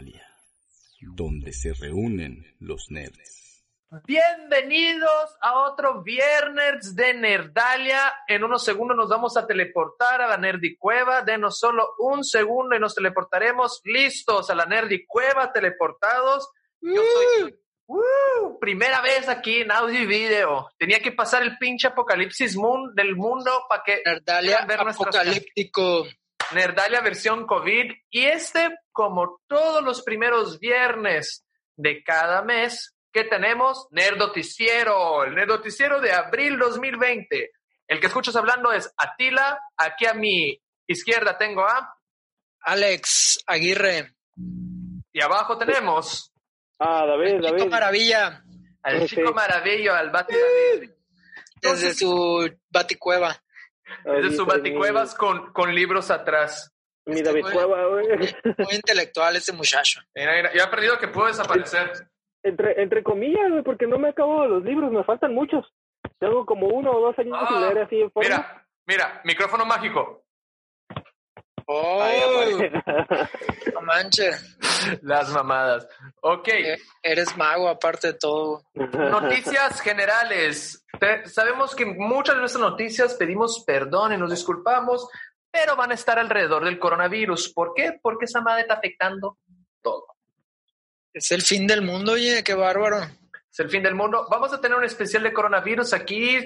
Bienvenidos a Nerdalia, donde se reúnen los nerds. Bienvenidos a otro viernes de Nerdalia. En unos segundos nos vamos a teleportar a la Nerdy Cueva. Denos solo un segundo y nos teleportaremos listos a la Nerdy Cueva, teleportados. Yo soy- ¡Uh! primera vez aquí en audio y video. Tenía que pasar el pinche apocalipsis moon del mundo para que Nerdalia ver nuestras apocalíptico. Nerdalia versión COVID. Y este, como todos los primeros viernes de cada mes, que tenemos? Nerdoticiero, el Nerdoticiero de abril 2020. El que escuchas hablando es Atila. Aquí a mi izquierda tengo a. Alex Aguirre. Y abajo tenemos Ah, David, Chico David. Maravilla. al Sí. chico maravillo, al Bati David. Desde su baticueva. Desde Ahí su baticuevas con, con libros atrás. Mi, mi David Este Cueva, güey. Muy intelectual ese muchacho. Mira, mira, yo he aprendido que puedo desaparecer. Entre, entre comillas, güey, porque no me acabo los libros, me faltan muchos. Tengo como uno o dos años Ah, sin leer así en forma. Mira, mira, micrófono mágico. ¡Oh! Aparece. No manches. Las mamadas. Ok. Eh, Eres mago aparte de todo. Noticias generales. Te- sabemos que muchas de nuestras noticias pedimos perdón y nos disculpamos, pero van a estar alrededor del coronavirus. ¿Por qué? Porque esa madre está afectando todo. Es el fin del mundo, oye, qué bárbaro. Es el fin del mundo. Vamos a tener un especial de coronavirus aquí,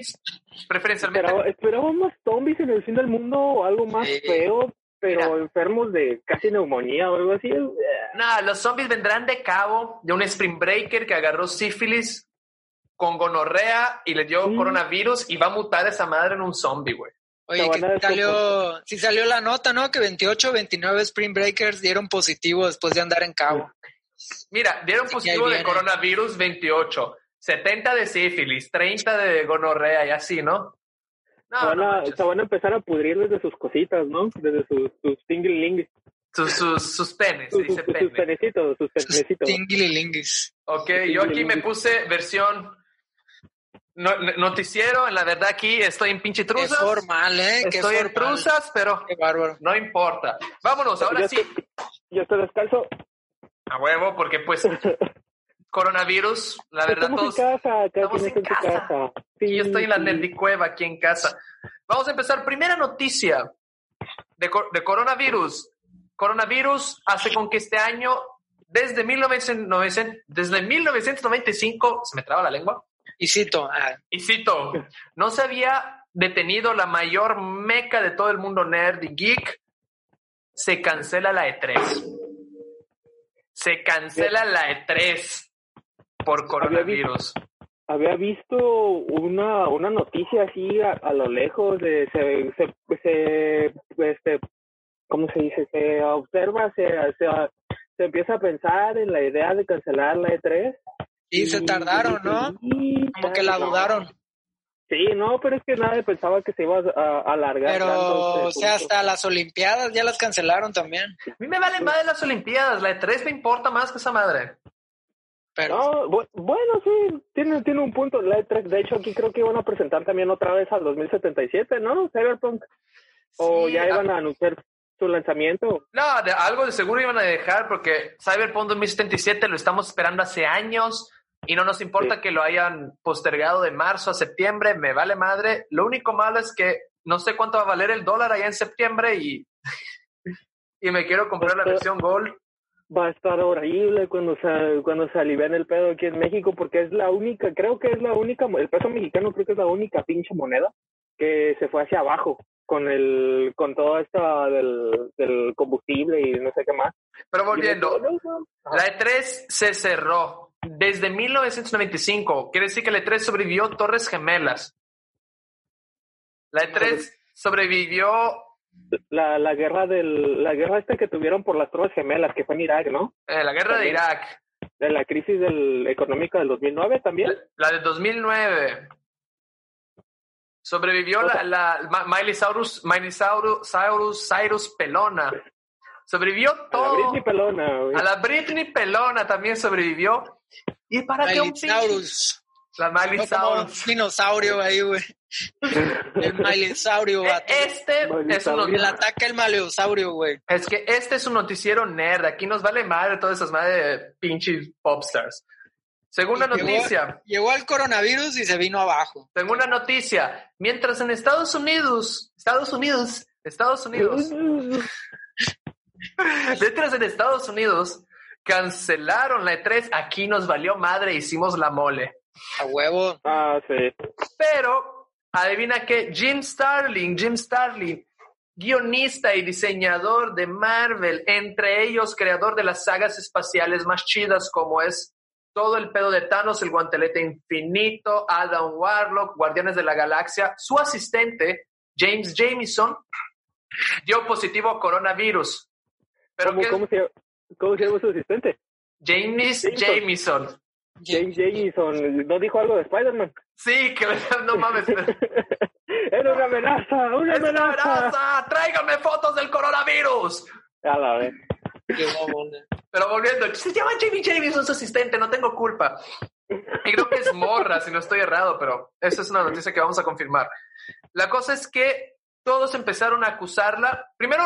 preferencialmente. Esperaba, más zombies en el fin del mundo o algo más Sí. feo, pero Mira. enfermos de casi neumonía o algo así. eh, Nah, los zombies vendrán de cabo de un Spring Breaker que agarró sífilis con gonorrea y le dio Mm. coronavirus y va a mutar esa madre en un zombie, güey. Oye, que a salió, sí salió la nota, ¿no? Que 28, 29 Spring Breakers dieron positivo después de andar en cabo. Mira, dieron Así positivo de coronavirus 28, 70 de sífilis, 30 de gonorrea y así, ¿no? No, se, van no a, se van a empezar a pudrir desde sus cositas, ¿no? Desde sus, sus tingling, sus, sus, sus penes, se sus, sus, dice sus pene. penecitos, sus penecitos. Tinglilinguis. Ok, yo aquí me puse versión no- no- noticiero, en la verdad aquí estoy en pinche Qué truzas. formal, ¿eh? Qué Estoy en formal. truzas, pero Qué bárbaro. no importa. Vámonos, ahora Yo sí. estoy- Yo estoy descalzo. A huevo, porque pues coronavirus, la verdad Estamos todos... en casa, estamos en casa. casa. Y yo Sí, estoy en la sí. Nerdy Cueva aquí en casa. Vamos a empezar. Primera noticia de, de coronavirus. Coronavirus hace con que este año, desde, 1900 desde 1995, se me traba la lengua, Y cito, ah, y cito, no se había detenido la mayor meca de todo el mundo nerd y geek. Se cancela la E3. Se cancela la E3 por coronavirus. Había visto una, una noticia así a, a lo lejos de se, se, se este, ¿cómo se dice? Se observa, se, se, se empieza a pensar en la idea de cancelar la E3. y se tardaron, ¿no? Sí, Como que la dudaron. Sí, no, pero es que nadie pensaba que se iba a, a alargar. Pero, tanto este o sea, hasta las Olimpiadas ya las cancelaron también. A mí me valen más de las Olimpiadas. La E3 me importa más que esa madre. Pero No, bu- bueno, sí, tiene, tiene un punto. La E3, de hecho, aquí creo que iban a presentar también otra vez al 2077, ¿no? Cyberpunk. O Sí, ya iban a anunciar su lanzamiento. No, de, algo de seguro iban a dejar porque Cyberpunk 2077 lo estamos esperando hace años y no nos importa Sí. que lo hayan postergado de marzo a septiembre. Me vale madre. Lo único malo es que no sé cuánto va a valer el dólar allá en septiembre y, y me quiero comprar la versión Gold. Va a estar horrible cuando se, cuando se alivian el pedo aquí en México, porque es la única, creo que es la única, el peso mexicano creo que es la única pinche moneda que se fue hacia abajo con el, con todo esto del, del combustible y no sé qué más. Pero volviendo, la E3 se cerró desde 1995. Quiere decir que la E3 sobrevivió Torres Gemelas. La E3 sobrevivió La, la guerra del, la guerra esta que tuvieron por las torres gemelas, que fue en Irak, ¿no? eh, la guerra de También. Irak. De la crisis del, económica del 2009 también. La de 2009. Sobrevivió la, la Ma- Miley Cyrus, Miley Cyrus, Cyrus, Cyrus Pelona. Sobrevivió A la todo. Britney Pelona, güey. A la Britney Pelona también sobrevivió. Y para que un Miley pinche, Cyrus. La Miley dinosaurio ahí, güey. El maleosaurio, Eh, vato. Este es un. El ataque el maleosaurio, güey. Es que este es un noticiero nerd. Aquí nos vale madre todas esas madre de pinches popstars. Segunda Y llegó- noticia. Llegó al coronavirus y se vino abajo. Tengo una noticia. Mientras en Estados Unidos, Estados Unidos, Estados Unidos, mientras en Estados Unidos cancelaron la E3, aquí nos valió madre, hicimos la mole. A huevo. Ah, sí. Pero, adivina qué, Jim Starling, Jim Starling, guionista y diseñador de Marvel, entre ellos creador de las sagas espaciales más chidas como es todo el pedo de Thanos, el guantelete infinito, Adam Warlock, Guardianes de la Galaxia, su asistente, James Jameson, dio positivo a coronavirus. Pero ¿Cómo, cómo se, ¿Cómo se llama su asistente? James Jameson. James Jameson. ¿No dijo algo de Spider-Man? Sí, que no mames. Era una amenaza, una ¡Es una amenaza. amenaza! ¡Tráigame fotos del coronavirus! A la vez. Qué. Pero volviendo, se llama Jamie Jameson su asistente, no tengo culpa. Y creo que es morra, si no estoy errado, pero esa es una noticia que vamos a confirmar. La cosa es que todos empezaron a acusarla. Primero,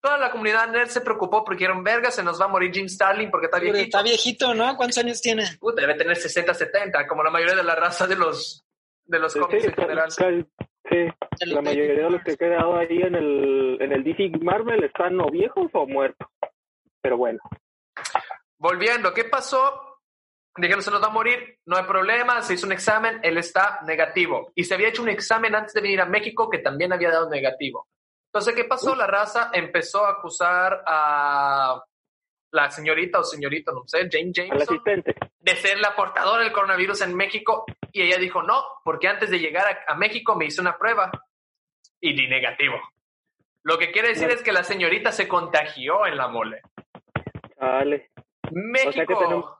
toda la comunidad nerd se preocupó porque dijeron, verga, se nos va a morir Jim Starlin porque está viejito. Está viejito, ¿no? ¿Cuántos años tiene? Puta, debe tener 60, 70, como la mayoría de la raza de los, de los Sí, cómics en ca- general. sí, la mayoría de los que he quedado ahí en el, en el DC Marvel están o viejos o muertos. Pero bueno. Volviendo, ¿qué pasó? Dijeron, se nos va a morir, no hay problema, se hizo un examen, él está negativo. Y se había hecho un examen antes de venir a México que también había dado negativo. Entonces, ¿qué pasó? La raza empezó a acusar a la señorita o señorito, no sé, Jane Jameson, de ser la portadora del coronavirus en México. Y ella dijo, no, porque antes de llegar a, a México me hice una prueba y di negativo. Lo que quiere decir es que la señorita se contagió en la mole. Vale. México. tenemos-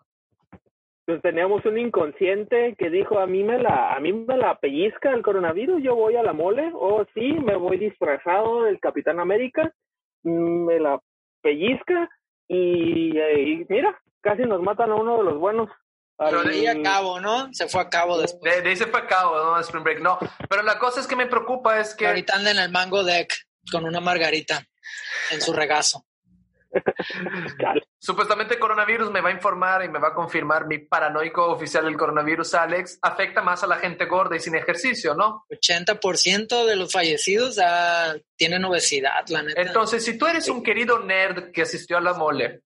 Pues teníamos un inconsciente que dijo a mí me la a mí me la pellizca el coronavirus, yo voy a la mole, o sí, me voy disfrazado del Capitán América, mm, me la pellizca y, y mira, casi nos matan a uno de los buenos. Pero de Y a cabo, ¿no? Se fue a cabo después. De, de ahí se fue a cabo, ¿no? Spring Break, no. Pero la cosa es que me preocupa es que Ahorita anda en el mango deck con una margarita en su regazo. Supuestamente coronavirus me va a informar y me va a confirmar mi paranoico oficial del coronavirus, Alex, afecta más a la gente gorda y sin ejercicio, ¿no? 80% de los fallecidos ah, tienen obesidad, la neta. Entonces, si tú eres un querido nerd que asistió a la mole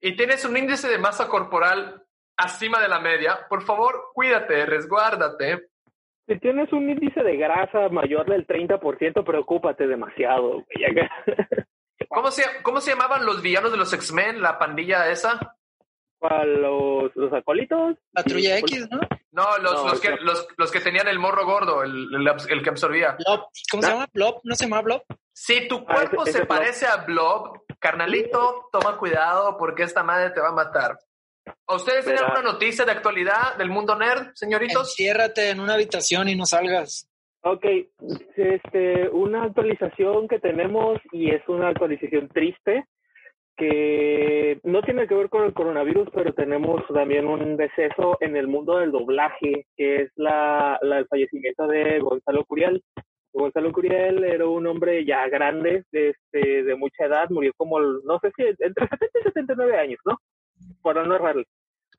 y tienes un índice de masa corporal acima de la media, por favor, cuídate, resguárdate. Si tienes un índice de grasa mayor del 30%, preocúpate demasiado. güey. ¿Cómo se, ¿Cómo se llamaban los villanos de los X-Men, la pandilla esa? Para los, los acólitos. Patrulla X, ¿no? No, los, No, los, que, no. los, los que tenían el morro gordo, el, el, el que absorbía. Blob. ¿Cómo se llama? Blob. ¿No se llama Blob? Si tu Ah, cuerpo ese- se ese Blob. parece a Blob, carnalito, toma cuidado porque esta madre te va a matar. ¿A ustedes tienen alguna noticia de actualidad del mundo nerd, señoritos? Enciérrate en una habitación y no salgas. Ok, este, una actualización que tenemos y es una actualización triste que no tiene que ver con el coronavirus, pero tenemos también un deceso en el mundo del doblaje, que es la, la- el fallecimiento de Gonzalo Curiel. Gonzalo Curiel era un hombre ya grande, este, de mucha edad, murió como, no sé si entre 70 y 79 años, ¿no? Para no errarle.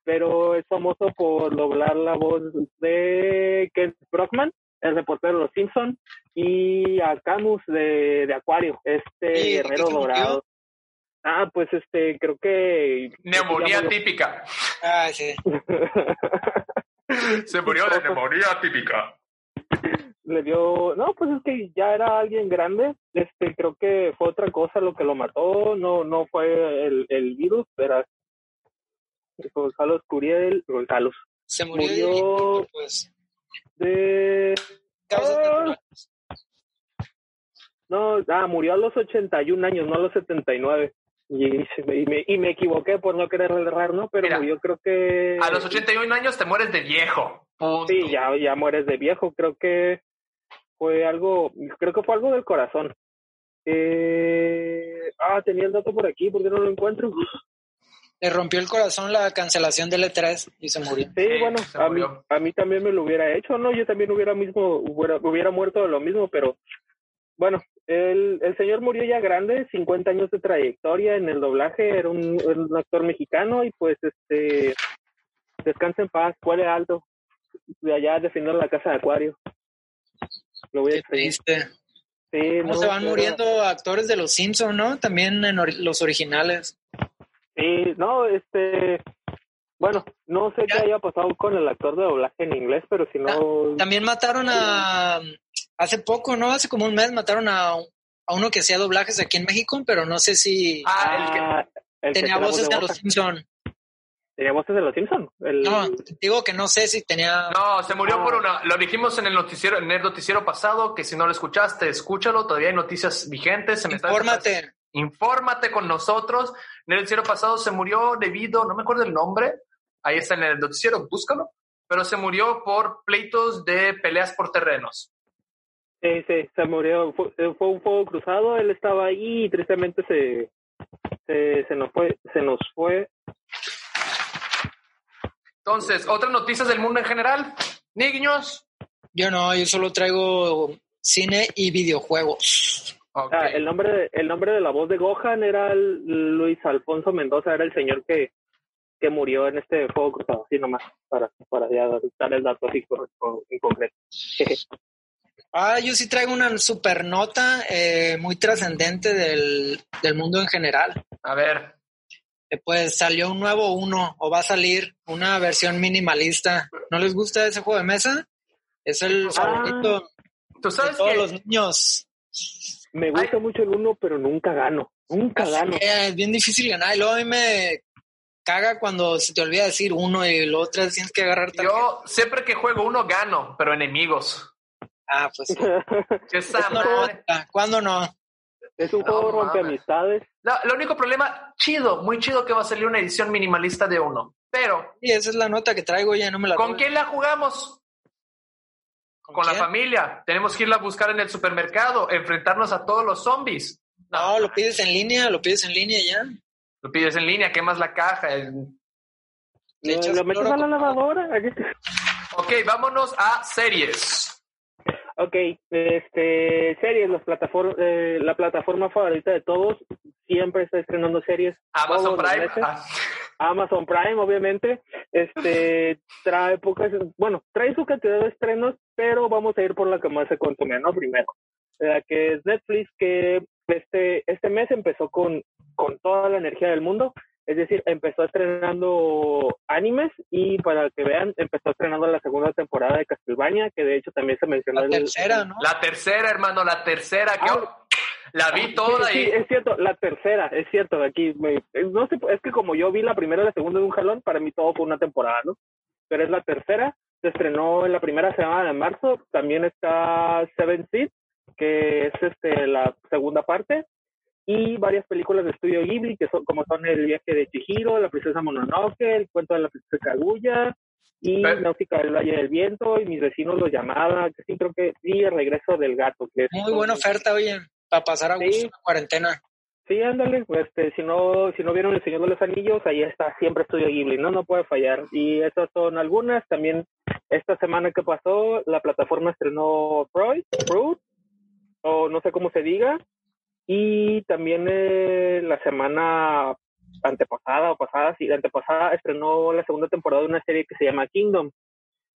Pero es famoso por doblar la voz de Kent Brockman, el reportero de Los Simpson, y a Camus de, de Acuario, este ¿Y guerrero dorado. Ah, pues este, creo que... Neumonía típica. Ay, sí. Se murió de neumonía típica. le dio, no, pues es que ya era alguien grande, este, creo que fue otra cosa lo que lo mató, no, no fue el, el virus, pero Gonzalo Curiel, Gonzalo, Se murió, Murió- de pues. De, Ah. no, ah, murió a los 81 años, no a los 79, y, y, me, y me equivoqué por no querer errar, ¿no? Pero Mira, murió creo que... A los 81 años te mueres de viejo. Punto. Sí, ya, ya mueres de viejo. Creo que fue algo, creo que fue algo del corazón. Eh, ah, tenía el dato por aquí, ¿por qué no lo encuentro? Le rompió el corazón la cancelación del E3 y se murió. Sí, bueno, a mí, a mí también me lo hubiera hecho, ¿no? Yo también hubiera mismo, hubiera, hubiera muerto de lo mismo, pero bueno, el, el señor murió ya grande, 50 años de trayectoria en el doblaje, era un, actor mexicano y pues este, descansa en paz, fue alto, de allá defendiendo la casa de Acuario. Lo voy a Qué triste. Sí, ¿Cómo no, se van muriendo actores de los Simpsons, no? También en los originales. Sí, no, este, bueno, no sé qué Ya. haya pasado con el actor de doblaje en inglés, pero si no, También mataron a... Hace poco, ¿no? Hace como un mes mataron a, a uno que hacía doblajes aquí en México, pero no sé si Ah, el que, Ah, el que tenía voces de de los boca. Simpsons. Tenía voces de los Simpsons. El... No, digo que no sé si tenía... No, se murió Ah. por una. Lo dijimos en el noticiero, en el noticiero pasado, que si no lo escuchaste, escúchalo. Todavía hay noticias vigentes. Se me está- Infórmate. Infórmate con nosotros. En el noticiero pasado se murió debido, no me acuerdo el nombre. Ahí está en el noticiero, búscalo. Pero se murió por pleitos de peleas por terrenos. Sí, sí, se murió. Fue, fue un fuego cruzado. Él estaba ahí y tristemente se, se, se nos fue. Se nos fue. Entonces, otras noticias del mundo en general. Niños. Yo no, yo solo traigo cine y videojuegos. Ah, el nombre de, el nombre de la voz de Gohan era el- Luis Alfonso Mendoza, era el señor que, que murió en este fuego cruzado, así nomás, para, para ya dar el dato así concreto. Ah, yo sí traigo una super nota eh, muy trascendente del, del mundo en general. A ver. Eh, Pues salió un nuevo uno, o va a salir una versión minimalista. ¿No les gusta ese juego de mesa? Es el Ah. favorito Tú de todos que los niños. Me gusta mucho el uno, pero nunca gano. Nunca gano. Es bien difícil ganar. Y luego a mí me caga cuando se te olvida decir uno y lo otro tienes que agarrar también. yo siempre que juego uno gano, pero enemigos. Ah, pues sí. ¿Qué esa No? ¿Cuándo no? es un No juego rompe amistades. No, el único problema, chido, muy chido que va a salir una edición minimalista de uno. Pero, Sí, esa es la nota que traigo, ya no me la ¿con quién la jugamos? Con la familia. Tenemos que irla a buscar en el supermercado, enfrentarnos a todos los zombies. No, lo pides en línea, lo pides en línea ya. Lo pides en línea, quemas la caja. el- Le Lo, metes a la lavadora. Ok, vámonos a series. Ok, este, series, las plataformas, eh, la plataforma favorita de todos, siempre está estrenando series. Amazon Prime. Ah, Amazon Prime, obviamente, este, trae pocas, bueno, trae su cantidad de estrenos, pero vamos a ir por la que más se consume, ¿no? Primero, la que es Netflix, que este, este mes empezó con, con toda la energía del mundo, es decir, empezó estrenando animes y para que vean, empezó estrenando la segunda temporada de Castlevania, que de hecho también se mencionó La el- tercera, ¿no? La tercera, hermano, la tercera. que Ah, la vi toda sí, y sí, es cierto, la tercera, es cierto, aquí, me- no sé, es que como yo vi la primera y la segunda de un jalón, para mí todo fue una temporada, ¿no? Pero es la tercera, se estrenó en la primera semana de marzo, también está Seven Seed, que es este la segunda parte, y varias películas de estudio Ghibli, que son como son El viaje de Chihiro, La princesa Mononoke, El cuento de la princesa Kaguya, y Pero- Náutica del Valle del Viento, y mis vecinos lo llamaban, que sí creo que, y El regreso del gato, que es Muy buena oferta, oye, para pasar a gusto Sí. la cuarentena. Sí, ándale, pues, este, si no, si no vieron El Señor de los Anillos, ahí está, siempre Estudio Ghibli, ¿no? No puede fallar. Y esas son algunas, también esta semana que pasó, la plataforma estrenó Freud, Fruit, o no sé cómo se diga, y también eh, la semana antepasada o pasada, sí, antepasada estrenó la segunda temporada de una serie que se llama Kingdom.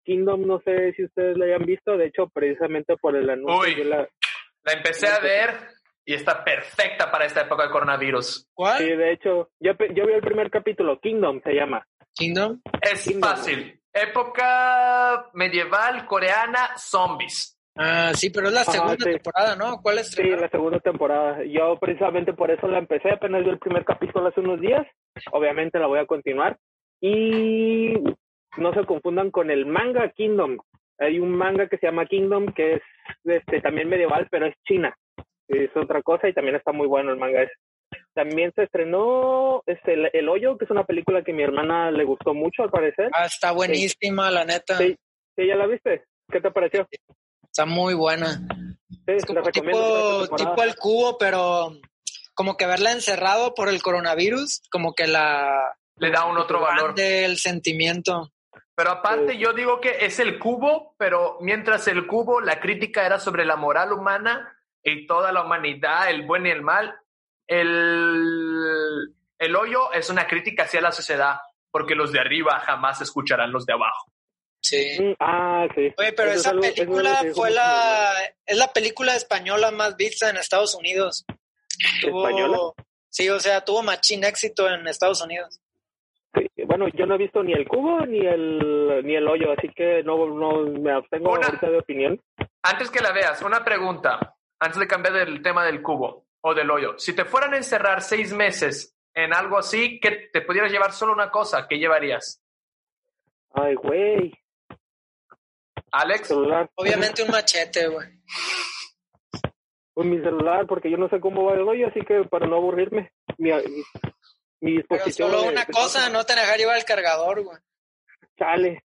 Kingdom, no sé si ustedes la hayan visto, de hecho, precisamente por el anuncio Uy. yo la, la empecé a ver y está perfecta para esta época de coronavirus. ¿Cuál? Sí, de hecho, yo, yo vi el primer capítulo, Kingdom se llama. Kingdom. Es Kingdom. fácil. Época medieval coreana, zombies. Ah, sí, pero es la Ajá, segunda sí. temporada, ¿no? ¿Cuál es? Sí, la segunda temporada. Yo precisamente por eso la empecé, apenas vi el primer capítulo hace unos días. Obviamente la voy a continuar. Y no se confundan con el manga Kingdom. Hay un manga que se llama Kingdom que es este también medieval, pero es China. Es otra cosa y también está muy bueno el manga ese. También se estrenó este, el, El Hoyo, que es una película que a mi hermana le gustó mucho al parecer. Ah, está buenísima, la neta. Sí. ¿Sí, ya la viste? ¿Qué te pareció? Está muy buena. Sí, Es como tipo, tipo el cubo, pero como que verla encerrado por el coronavirus, como que la le da un otro valor. Del sentimiento. Pero aparte yo digo que es el cubo, pero mientras el cubo, la crítica era sobre la moral humana y toda la humanidad, el buen y el mal, el, el hoyo es una crítica hacia la sociedad, porque los de arriba jamás escucharán los de abajo. Sí. Mm, Ah, sí. Oye, pero Eso es esa algo- eso es película fue la es la película española más vista en Estados Unidos. Tuvo- ¿Española? Sí, o sea, tuvo machín éxito en Estados Unidos. Sí, Bueno, yo no he visto ni el cubo ni el ni el hoyo, así que no, no me abstengo Una- ahorita de opinión. Antes que la veas, una pregunta, antes de cambiar del tema del cubo o del hoyo. Si te fueran a encerrar seis meses en algo así, que te pudieras llevar solo una cosa, ¿qué llevarías? Ay, güey, Alex, celular. Obviamente un machete, güey. Pues mi celular, porque yo no sé cómo va el hoyo, así que para no aburrirme, mi, mi, mi Pero solo una de- cosa, no te dejar llevar el cargador, güey. Chale.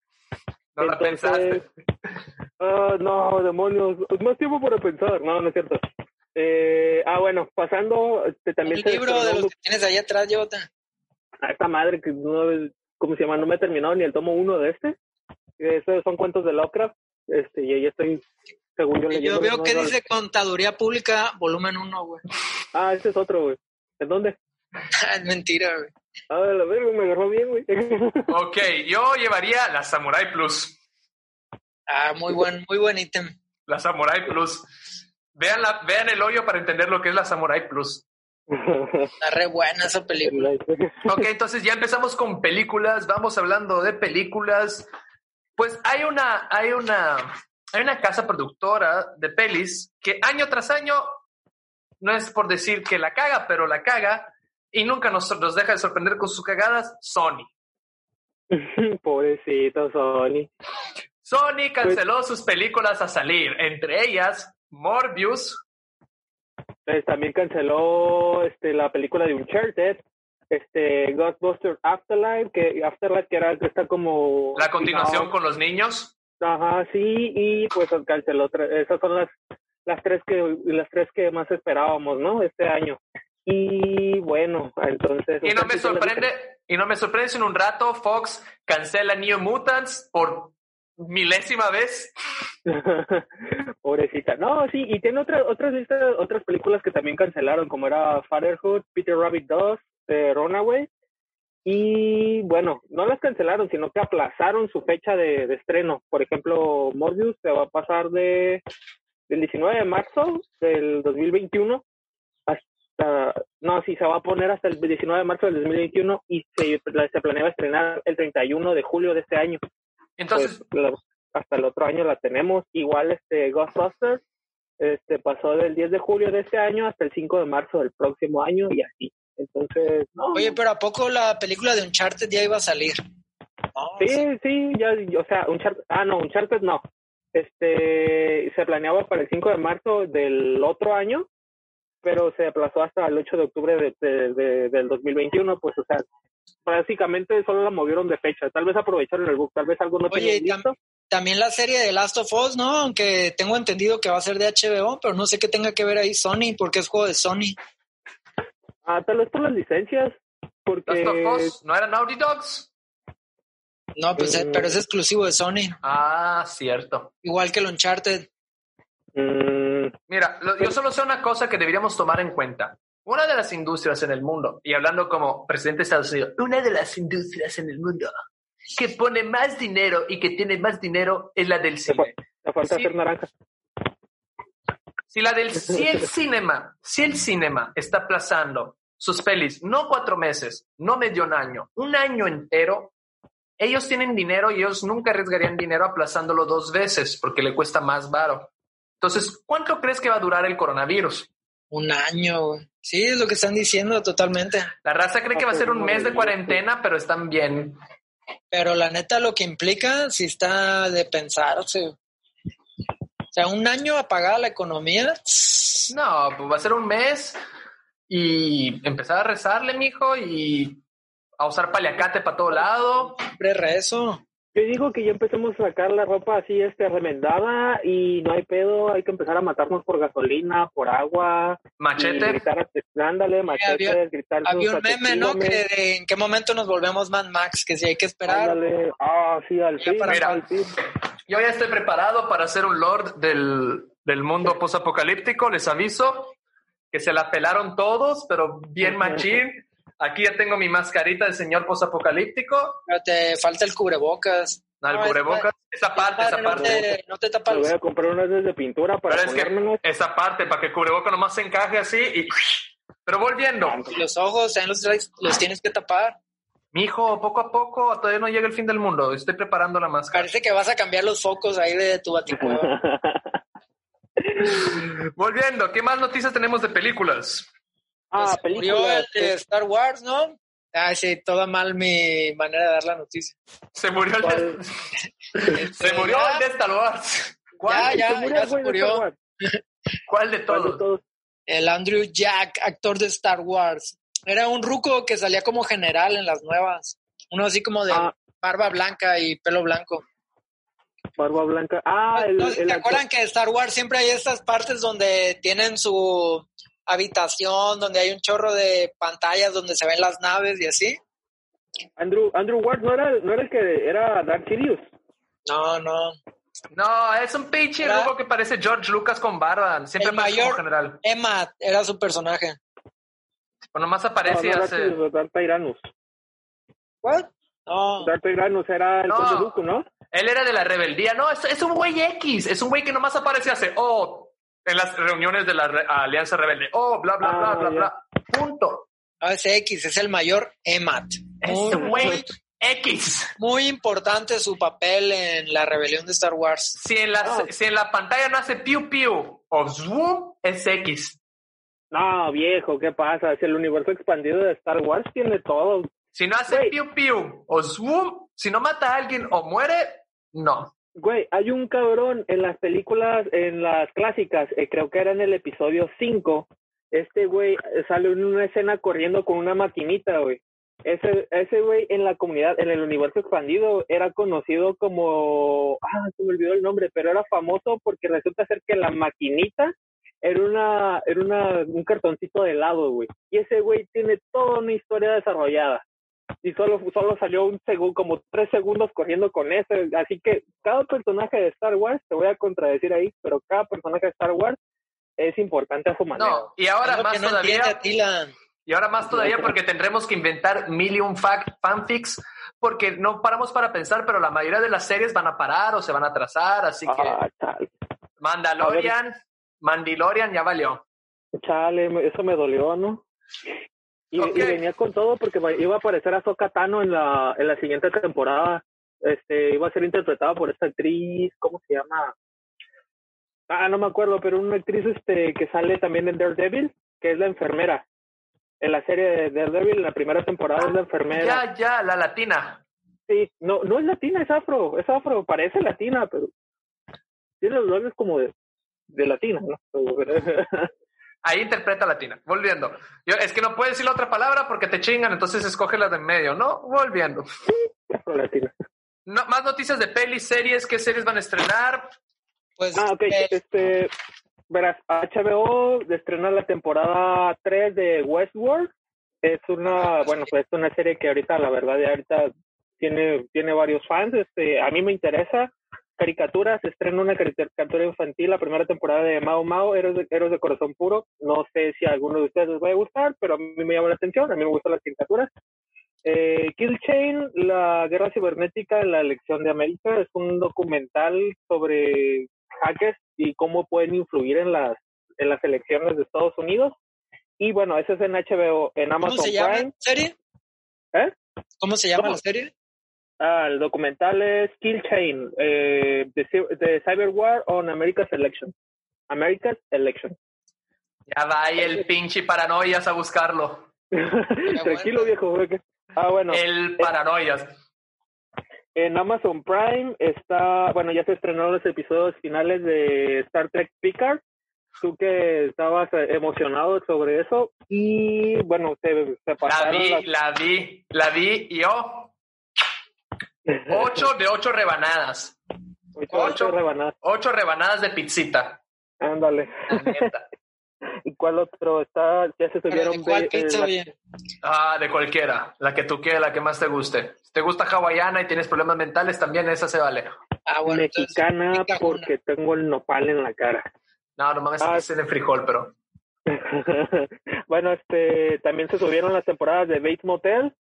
no la pensaste. Ah, no, demonios. Más tiempo para pensar. No, no es cierto. Eh, ah, bueno, pasando, este, también El se libro de los que tienes ahí atrás, llévate. a esta madre que no, ¿cómo se llama? No me he terminado ni el tomo uno de este. Esos son cuentos de Lovecraft. Este, y ahí estoy, según yo leyendo. Yo veo no, que no- dice Contaduría Pública, volumen 1, güey. Ah, este es otro, güey. ¿En dónde? es mentira, güey. Ah, la verga, me agarró bien, güey. Ok, yo llevaría la Samurai Plus. Ah, muy buen, muy buen ítem. La Samurai Plus. Vean, la, vean el hoyo para entender lo que es la Samurai Plus. Está re buena esa película. Ok, entonces ya empezamos con películas, vamos hablando de películas. Pues hay una, hay una, hay una casa productora de pelis que año tras año, no es por decir que la caga, pero la caga y nunca nos, nos deja de sorprender con sus cagadas, Sony. Pobrecito Sony. Sony canceló sus películas a salir, entre ellas Morbius, Pues, también canceló este la película de Uncharted, este Ghostbusters Afterlife, que Afterlife que era está como la continuación no, con los niños. Ajá, sí, y pues canceló esas son las las tres que las tres que más esperábamos, ¿no? Este año. Y bueno, entonces Y no me entonces, ¿qué le sorprende, y no me sorprende si en un rato Fox cancela New Mutants por milésima vez. Pobrecita. No, sí, y tiene otras otras listas, otras películas que también cancelaron, como era Fatherhood, Peter Rabbit 2, eh, Runaway. Y bueno, no las cancelaron, sino que aplazaron su fecha de, de estreno. Por ejemplo, Morbius se va a pasar de del 19 de marzo del 2021 hasta, no, sí, se va a poner hasta el 19 de marzo del 2021 y se, se planeaba estrenar el 31 de julio de este año Entonces, pues, la- hasta el otro año la tenemos. Igual este Ghostbusters este pasó del 10 de julio de este año hasta el 5 de marzo del próximo año y así. Entonces, no. Oye, pero ¿a poco la película de Uncharted ya iba a salir? No, sí, sí, ya, o sea, Uncharted, ah, no, Uncharted no. Este, se planeaba para el 5 de marzo del otro año, pero se aplazó hasta el 8 de octubre de, de- de- del 2021, pues, o sea, básicamente solo la movieron de fecha. Tal vez aprovecharon el bug, tal vez algo no Oye, tam- listo. También la serie de Last of Us, ¿no? Aunque tengo entendido que va a ser de HBO, pero no sé qué tenga que ver ahí Sony, porque es juego de Sony. Ah, tal vez por las licencias, porque... Last of Us, ¿no eran Naughty Dogs? No, pues, eh, pero es exclusivo de Sony, Ah, cierto. igual que el Uncharted. Mm, Mira, lo- yo solo sé una cosa que deberíamos tomar en cuenta. Una de las industrias en el mundo, y hablando como presidente de Estados Unidos, una de las industrias en el mundo que pone más dinero y que tiene más dinero es la del cine. te falta hacer naranja. Si la del si el cinema, si el cinema está aplazando sus pelis, no cuatro meses, no medio un año, un año entero, ellos tienen dinero y ellos nunca arriesgarían dinero aplazándolo dos veces porque le cuesta más baro. Entonces, ¿cuánto crees que va a durar el coronavirus? Un año, güey. Sí, es lo que están diciendo totalmente. La raza cree que va a ser un mes de cuarentena, pero están bien. Pero la neta lo que implica sí está de pensarse. O sea, un año apagada la economía. No, pues va a ser un mes y empezar a rezarle, mijo, y a usar paliacate para todo lado. Siempre rezo. Yo digo que ya empecemos a sacar la ropa así, este, remendada y no hay pedo, hay que empezar a matarnos por gasolina, por agua. y Machete. gritar, ándale, machetes, había- gritar. Había un meme, ¿no? Que de en qué momento nos volvemos Mad Max, que si hay que esperar. Ándale, ah, sí, al fin, para- al fin. Yo ya estoy preparado para ser un lord del, del mundo posapocalíptico. Les aviso que se la pelaron todos, pero bien machín. Aquí ya tengo mi mascarita de señor posapocalíptico. Pero te falta el cubrebocas. No, el No, cubrebocas. Esa parte, esa no parte. te, no te tapa Me los voy a comprar unas de pintura para Pero es que esa parte, para que el cubrebocas nomás se encaje así y... Pero volviendo, los ojos, también los, traes- los tienes que tapar. mijo, poco a poco, todavía no llega el fin del mundo. Estoy preparando la máscara. Parece que vas a cambiar los focos ahí de tu baticueva. Volviendo, ¿qué más noticias tenemos de películas? Ah, Pues, murió películas. el de Star Wars, ¿no? Ah, sí, toda mal mi manera de dar la noticia. Se murió el de, se murió Ya. el de Star Wars. ¿Cuál, Ya, Se murió ya el se de murió. ¿Cuál de ¿Cuál de todos? El Andrew Jack, actor de Star Wars. Era un ruco que salía como general en las nuevas. Uno así como de Ah. barba blanca y pelo blanco. Barba Blanca. Ah, el, No ¿Te actor- acuerdan que en Star Wars siempre hay estas partes donde tienen su habitación, donde hay un chorro de pantallas donde se ven las naves y así? Andrew, Andrew Ward no era, no era el que era Dark Sirius. No, no. No, es un pinche rubo que parece George Lucas con barba. Siempre El mayor- general. Emma era su personaje. O nomás No, aparece no, hace... Darth Tyrannus. ¿What? No. Darth Tyrannus era el No. conde Dooku, ¿no? Él era de la rebeldía. No, es, es un güey X. Es un güey que nomás aparece hace... Oh, en las reuniones de la re- Alianza Rebelde. Oh, bla, bla, bla, Ah, bla, ya. bla. Punto. No, es X, es el mayor Emmat. Es Muy, X. muy importante su papel en la rebelión de Star Wars. Si en, la, Ah. si en la pantalla no hace piu piu o zoom, es X. No, viejo, ¿qué pasa? Si el universo expandido de Star Wars tiene todo. Si no hace piu piu o zoom, si no mata a alguien o muere, no. Güey, hay un cabrón en las películas, en las clásicas, eh, creo que era en el episodio 5. Este güey eh, sale en una escena corriendo con una maquinita, güey. Ese, ese güey en la comunidad, en el universo expandido, era conocido como. Ah, se me olvidó el nombre, pero era famoso porque resulta ser que la maquinita era una era una, un cartoncito de helado, güey. Y ese güey tiene toda una historia desarrollada. Y solo, solo salió un segundo, como tres segundos corriendo con eso. Así que cada personaje de Star Wars, te voy a contradecir ahí, pero cada personaje de Star Wars es importante a su manera. No, y ahora Es más no todavía. entiende. Y ahora más todavía porque tendremos que inventar million fact, fanfics porque no paramos para pensar, pero la mayoría de las series van a parar o se van a atrasar, así que Ah, chale, Mandalorian, Mandalorian ya valió. chale, eso me dolió, ¿no? Y, venía con todo porque iba a aparecer Ahsoka Tano en la, en la siguiente temporada. Este, iba a ser interpretada por esta actriz, ¿cómo se llama? Ah, no me acuerdo, pero una actriz este que sale también en Daredevil, que es la enfermera. En la serie de Daredevil, en la primera temporada es la enfermera. Ya, ya, la latina. Sí, no, no es latina, es afro, es afro, parece latina, pero tiene los labios como de, de latina, ¿no? Ahí interpreta latina. Volviendo. Yo, es que no puedes decir la otra palabra porque te chingan, entonces escoge la de en medio, ¿no? Volviendo. latina. No, más noticias de pelis, series, qué series van a estrenar. Pues, Ah, ok, eh, este, verás, HBO estrena la temporada 3 de Westworld. Es una, bueno, pues es una serie que ahorita, la verdad, ya ahorita tiene, tiene varios fans. Este, a mí me interesa. Caricaturas, se estrena una caricatura infantil, la primera temporada de Mao Mao, Héroes de, Héroes de Corazón Puro. No sé si a alguno de ustedes les va a gustar, pero a mí me llama la atención, a mí me gustan las caricaturas. Eh, Kill Chain, la guerra cibernética en la elección de América, es un documental sobre hackers y cómo pueden influir en las en las elecciones de Estados Unidos. Y bueno, ese es en HBO, en ¿Cómo Amazon se llama Prime. la serie? ¿Eh? ¿Cómo se llama ¿Cómo? la serie? Ah, el documental es Kill Chain, eh, de Cyber War on America's Election. America's Election. Ya va ahí el pinche paranoias a buscarlo. Tranquilo, viejo. Ah, bueno. El paranoias. En Amazon Prime está, bueno, ya se estrenaron los episodios finales de Star Trek Picard. Tú que estabas eh, emocionado sobre eso. Y bueno, se, se La vi, las- la vi, la vi y yo. Ocho de ocho rebanadas. Ocho, Ocho. ocho rebanadas. Ocho rebanadas de pizzita. Ándale. ¿Y cuál otro está? Ya se subieron ¿de cuál eh, pizza la- bien? Ah, de cualquiera. La que tú quieras, la que más te guste. Si te gusta hawaiana y tienes problemas mentales, también esa se vale. Ah, bueno, entonces, mexicana porque tengo el nopal en la cara. No, no mames, Ah. es en frijol, pero. bueno, este, también se subieron las temporadas de Bates Motel,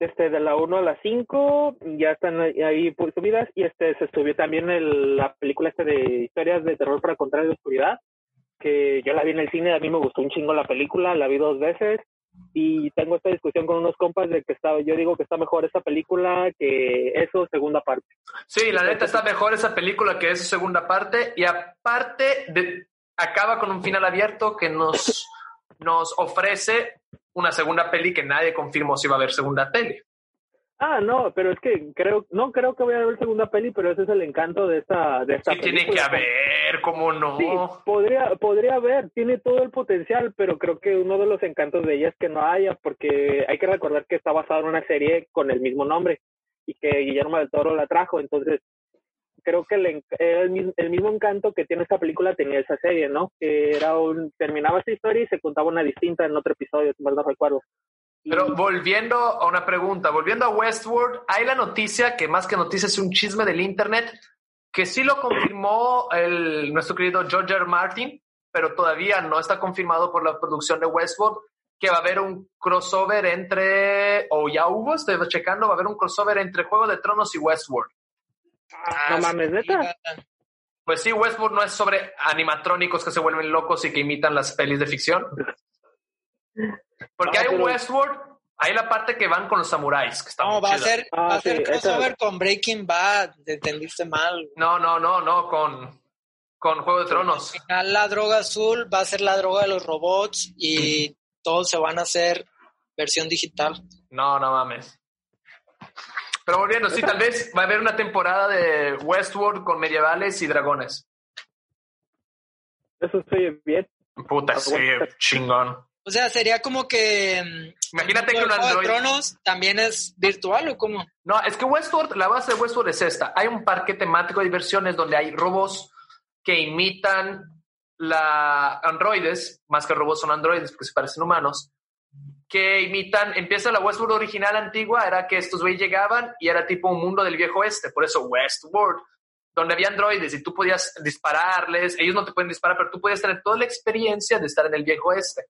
este, de la 1 a la 5, ya están ahí pues, subidas, y este, se subió también el- la película este de historias de terror para contar la oscuridad, que yo la vi en el cine, a mí me gustó un chingo la película, la vi dos veces, y tengo esta discusión con unos compas de que está, yo digo que está mejor esta película que eso, segunda parte. Sí, la neta está mejor esa película que es su segunda parte. Y aparte, de, acaba con un final abierto que nos, nos ofrece una segunda peli que nadie confirmó si va a haber segunda peli. Ah, no, pero es que creo, no creo que vaya a haber segunda peli, pero ese es el encanto de esta, de esta Sí, tiene que haber, ¿cómo no? Sí, podría, podría haber, tiene todo el potencial, pero creo que uno de los encantos de ella es que no haya, porque hay que recordar que está basada en una serie con el mismo nombre y que Guillermo del Toro la trajo, entonces creo que el, el, el mismo encanto que tiene esta película tenía esa serie, ¿no? Que era terminaba esta historia y se contaba una distinta en otro episodio, si mal no recuerdo. Pero volviendo a una pregunta, volviendo a Westworld, hay la noticia, que más que noticia es un chisme del Internet, que sí lo confirmó el, nuestro querido George. R. Martin, pero todavía no está confirmado por la producción de Westworld, que va a haber un crossover entre, o ya hubo, estoy checando, va a haber un crossover entre Juego de Tronos y Westworld. No mames, neta. Pues sí, Westworld no es sobre animatrónicos que se vuelven locos y que imitan las pelis de ficción. Porque Ah, hay un pero- Westworld, hay la parte que van con los samuráis, que está No, muy va a ser, Ah, va a ser esa- crossover con Breaking Bad. Te entendiste mal. No, no, no, no, con, con Juego de Tronos. Al final la droga azul va a ser la droga de los robots y todos se van a hacer versión digital. No, no mames. Pero volviendo, sí, tal vez va a haber una temporada de Westworld con medievales y dragones. Eso estoy bien. Puta, sí, chingón. O sea, sería como que. mm, Imagínate que un de androide- Tronos también es virtual o cómo? No, es que Westworld, la base de Westworld es esta. Hay un parque temático de diversiones donde hay robots que imitan la androides, más que robots son androides porque se parecen humanos, que imitan, empieza la Westworld original antigua, era que estos güeyes llegaban y era tipo un mundo del viejo oeste, por eso Westworld, donde había androides y tú podías dispararles, ellos no te pueden disparar, pero tú podías tener toda la experiencia de estar en el viejo oeste.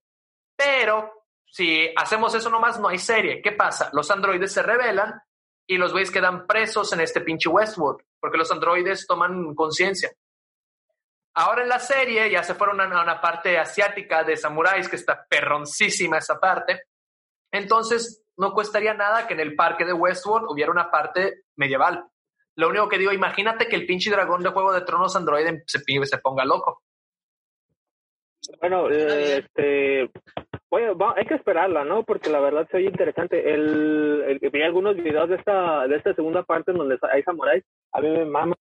Pero si hacemos eso nomás, no hay serie. ¿Qué pasa? Los androides se rebelan y los güeyes quedan presos en este pinche Westworld, porque los androides toman conciencia. Ahora en la serie ya se fueron a una parte asiática de samuráis, que está perroncísima esa parte. Entonces, no costaría nada que en el parque de Westworld hubiera una parte medieval. Lo único que digo, imagínate que el pinche dragón de Juego de Tronos androide se, se ponga loco. Bueno, eh, este, oye, va- hay que esperarla, ¿no? Porque la verdad se oye interesante. El, vi algunos videos de esta, de esta segunda parte en donde hay samuráis. A mí me maman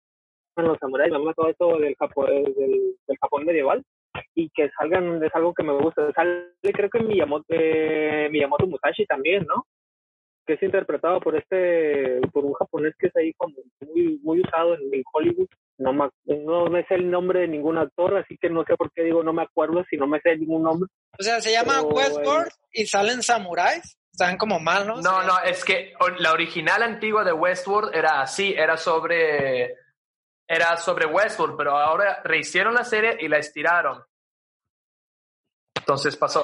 los samuráis, me mama todo esto del Japón, del, del Japón medieval. Y que salgan es algo que me gusta. Sale, creo que Miyamoto, eh, Miyamoto Musashi también, ¿no? Que es interpretado por este, por un japonés que es ahí como muy, muy usado en, en Hollywood no me, no me sé el nombre de ningún actor, así que no sé por qué digo no me acuerdo si no me sé ningún nombre. O sea, se llama Pero, Westworld y salen samuráis. Están como mal, ¿no? No, es que la original antigua de Westworld era así, era sobre era sobre Westworld, pero ahora rehicieron la serie y la estiraron. Entonces pasó.